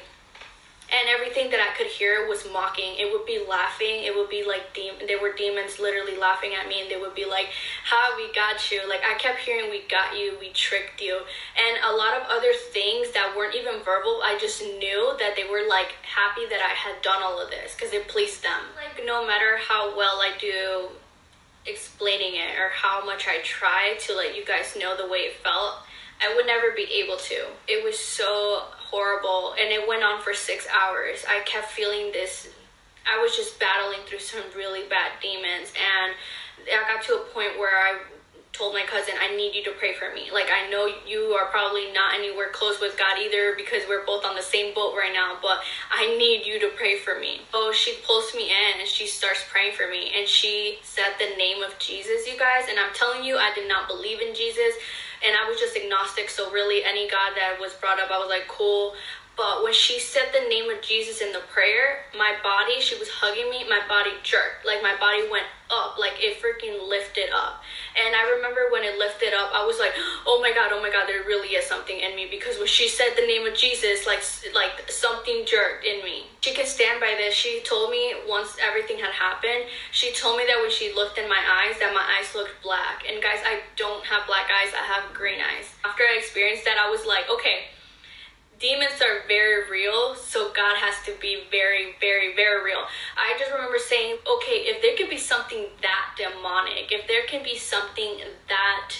and everything that I could hear was mocking. It would be laughing. It would be like dem- there were demons literally laughing at me, and they would be like, "How we got you?" Like I kept hearing, "We got you. We tricked you," and a lot of other things that weren't even verbal. I just knew that they were like happy that I had done all of this because it pleased them. Like no matter how well I do explaining it or how much I try to let you guys know the way it felt I would never be able to. It was so horrible and it went on for six hours. I kept feeling this. I was just battling through some really bad demons and I got to a point where I told my cousin, I need you to pray for me. Like, I know you are probably not anywhere close with God either because we're both on the same boat right now, but I need you to pray for me. So she pulls me in and she starts praying for me. And she said the name of Jesus, you guys. And I'm telling you, I did not believe in Jesus. And I was just agnostic. So, really, any God that was brought up, I was like, cool. But when she said the name of Jesus in the prayer, my body, she was hugging me, my body jerked. Like my body went up, like it freaking lifted up. And I remember when it lifted up, I was like, "Oh my god, oh my god, there really is something in me." Because when she said the name of Jesus, like like something jerked in me. She can stand by this. She told me once everything had happened, she told me that when she looked in my eyes, that my eyes looked black. And guys, I don't have black eyes. I have green eyes. After I experienced that, I was like, "Okay." Demons are very real, so God has to be very, very, very real. I just remember saying, okay, if there could be something that demonic, if there can be something that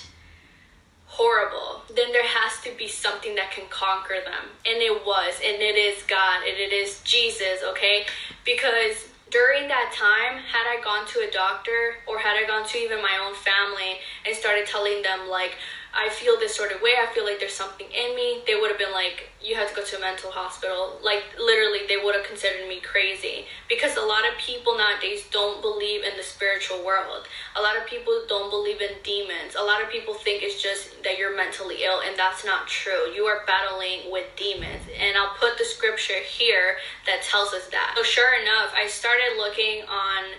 horrible, then there has to be something that can conquer them. And it was, and it is God, and it is Jesus, okay? Because during that time, had I gone to a doctor or had I gone to even my own family and started telling them, like, I feel this sort of way, I feel like there's something in me, they would have been like, you have to go to a mental hospital. Like, literally, they would have considered me crazy. Because a lot of people nowadays don't believe in the spiritual world. A lot of people don't believe in demons. A lot of people think it's just that you're mentally ill, and that's not true. You are battling with demons. And I'll put the scripture here that tells us that. So, sure enough, I started looking on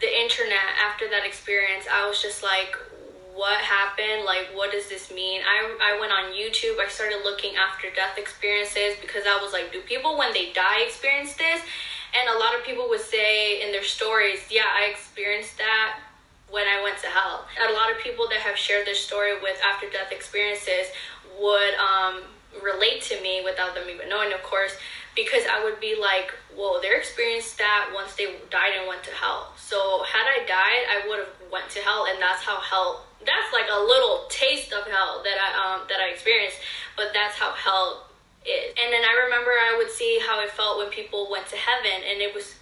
the internet after that experience. I was just like, what happened like what does this mean? I i went on youtube i started looking after death experiences because i was like do people when they die experience this? And a lot of people would say in their stories yeah i experienced that when i went to hell. A lot of people that have shared their story with after death experiences would um, relate to me without them even knowing of course because i would be like whoa they experienced that once they died and went to hell. So had i died i would have went to hell and that's how hell that's like a little taste of hell that I um that I experienced, but that's how hell is. And then I remember I would see how it felt when people went to heaven, and it was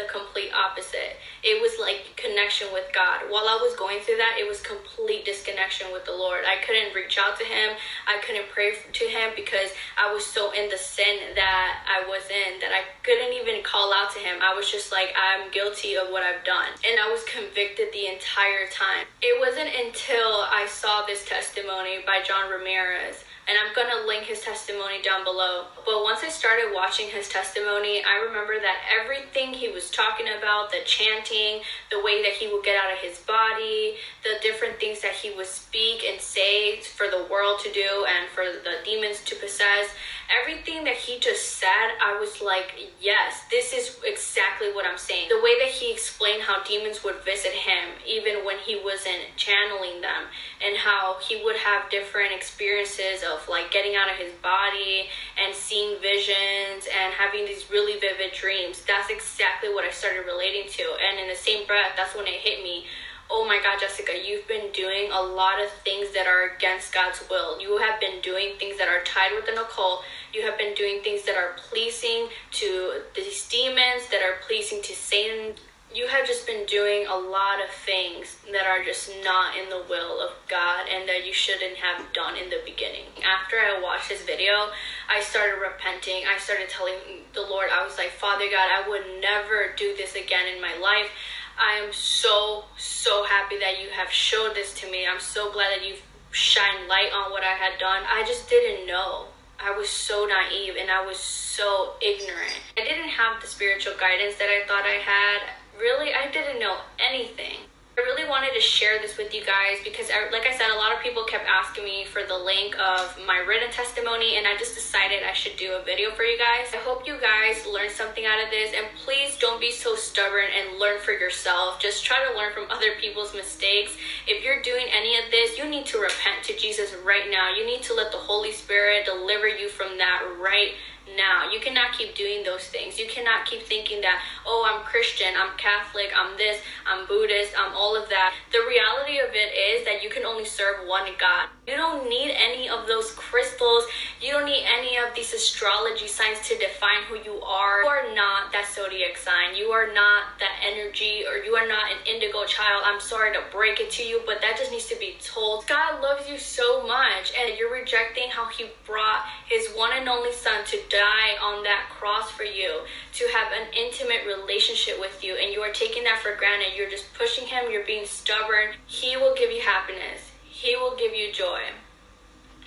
the complete opposite. It was like connection with God. While I was going through that, it was complete disconnection with the Lord. I couldn't reach out to Him. I couldn't pray to Him because I was so in the sin that I was in that I couldn't even call out to Him. I was just like, I'm guilty of what I've done. And I was convicted the entire time. It wasn't until I saw this testimony by John Ramirez and I'm gonna link his testimony down below. But once I started watching his testimony, I remember that everything he was talking about the chanting, the way that he would get out of his body, the different things that he would speak and say for the world to do and for the demons to possess everything that he just said, I was like, yes, this is exactly what I'm saying. The way that he explained how demons would visit him, even when he wasn't channeling them, and how he would have different experiences of like getting out of his body and seeing visions and having these really vivid dreams. That's exactly what I started relating to. And in the same breath, that's when it hit me oh my God, Jessica, you've been doing a lot of things that are against God's will. You have been doing things that are tied with an occult. You have been doing things that are pleasing to these demons, that are pleasing to Satan. You have just been doing a lot of things that are just not in the will of God and that you shouldn't have done in the beginning. After I watched this video, I started repenting. I started telling the Lord, I was like, Father God, I would never do this again in my life. I am so, so happy that you have showed this to me. I'm so glad that you've shined light on what I had done. I just didn't know. I was so naive and I was so ignorant. I didn't have the spiritual guidance that I thought I had. Really, I didn't know anything. I really wanted to share this with you guys because, like I said, a lot of people kept asking me for the link of my written testimony, and I just decided I should do a video for you guys. I hope you guys learned something out of this, and please don't be so stubborn and learn for yourself. Just try to learn from other people's mistakes. If you're doing any of this, you need to repent to Jesus right now. You need to let the Holy Spirit deliver you from that right now. You cannot keep doing those things. You cannot keep thinking that, oh, I'm Christian, I'm Catholic, I'm this, I'm Buddhist, I'm all of that. The reality of it is that you can only serve one God. You don't need any of those crystals. You don't need any of these astrology signs to define who you are. You are not that zodiac sign. You are not that energy or you are not an indigo child. I'm sorry to break it to you, but that just needs to be told. God loves you so much and you're rejecting how he brought his one and only son to on that cross for you, to have an intimate relationship with you, and you are taking that for granted. You're just pushing him, you're being stubborn. He will give you happiness, he will give you joy.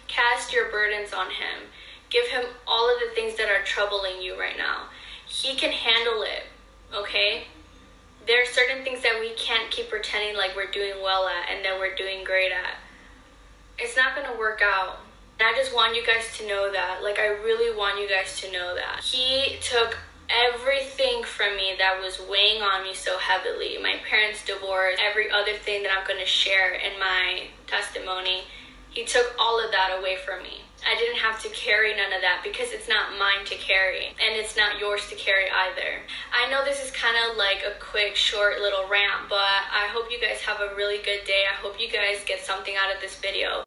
Cast your burdens on him. Give him all of the things that are troubling you right now. He can handle it, okay? There are certain things that we can't keep pretending like we're doing well at and that we're doing great at. It's not gonna work out. And I just want you guys to know that. Like, I really want you guys to know that. He took everything from me that was weighing on me so heavily my parents' divorce, every other thing that I'm gonna share in my testimony. He took all of that away from me. I didn't have to carry none of that because it's not mine to carry and it's not yours to carry either. I know this is kind of like a quick, short little rant, but I hope you guys have a really good day. I hope you guys get something out of this video.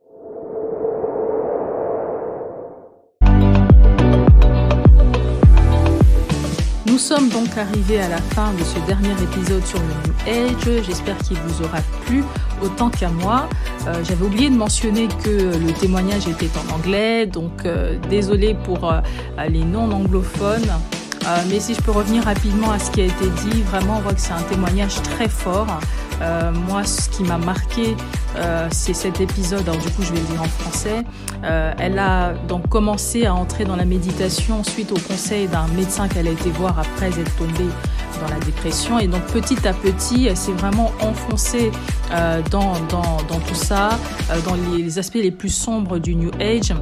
Nous sommes donc arrivés à la fin de ce dernier épisode sur le New Age. J'espère qu'il vous aura plu autant qu'à moi. Euh, J'avais oublié de mentionner que le témoignage était en anglais, donc euh, désolé pour euh, les non-anglophones. Mais si je peux revenir rapidement à ce qui a été dit, vraiment on voit que c'est un témoignage très fort. Euh, moi, ce qui m'a marqué, euh, c'est cet épisode. Alors du coup, je vais le dire en français. Euh, elle a donc commencé à entrer dans la méditation suite au conseil d'un médecin qu'elle a été voir après être tombée dans la dépression. Et donc petit à petit, elle s'est vraiment enfoncée dans, tout ça, dans les aspects les plus sombres du New Age.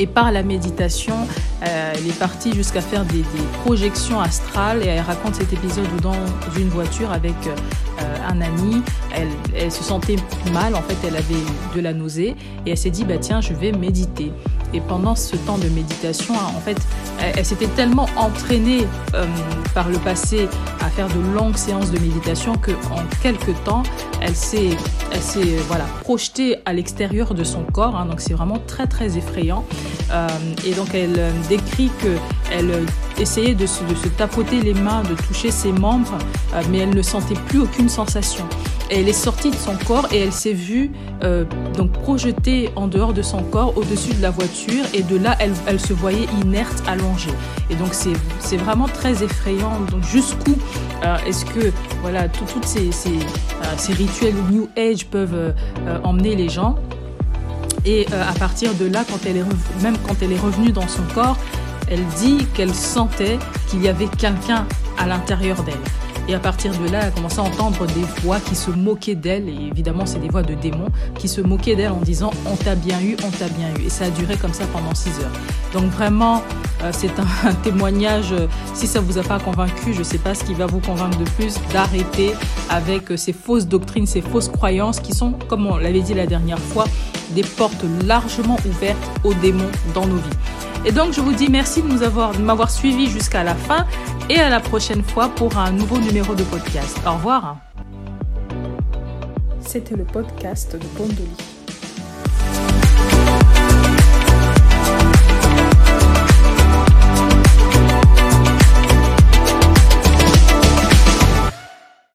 Et par la méditation, euh, elle est partie jusqu'à faire des, projections astrales et elle raconte cet épisode dans une voiture avec euh, un ami, elle, elle, se sentait mal, en fait elle avait de la nausée et elle s'est dit bah tiens je vais méditer. Et pendant ce temps de méditation, en fait, elle, s'était tellement entraînée euh, par le passé à faire de longues séances de méditation que en quelques temps, elle s'est, elle s'est voilà projetée à l'extérieur de son corps. Hein, donc c'est vraiment très très effrayant. Euh, et donc elle euh, décrit que elle essayait de se, tapoter les mains, de toucher ses membres, euh, mais elle ne sentait plus aucune sensation. Elle est sortie de son corps et elle s'est vue euh, donc projetée en dehors de son corps, au-dessus de la voiture, et de là elle, se voyait inerte, allongée. Et donc c'est vraiment très effrayant. Donc jusqu'où euh, est-ce que voilà toutes ces, ces, ces, rituels New Age peuvent emmener les gens? Et euh, à partir de là, quand elle est même quand elle est revenue dans son corps, elle dit qu'elle sentait qu'il y avait quelqu'un à l'intérieur d'elle. Et à partir de là, elle a commencé à entendre des voix qui se moquaient d'elle, et évidemment c'est des voix de démons, qui se moquaient d'elle en disant on t'a bien eu, on t'a bien eu. Et ça a duré comme ça pendant six heures. Donc vraiment, euh, c'est un, témoignage, euh, si ça vous a pas convaincu, je sais pas ce qui va vous convaincre de plus, d'arrêter avec euh, ces fausses doctrines, ces fausses croyances qui sont, comme on l'avait dit la dernière fois, des portes largement ouvertes aux démons dans nos vies. Et donc je vous dis merci de nous avoir, de m'avoir suivi jusqu'à la fin et à la prochaine fois pour un nouveau numéro de podcast. Au revoir. C'était le podcast de Bondoli.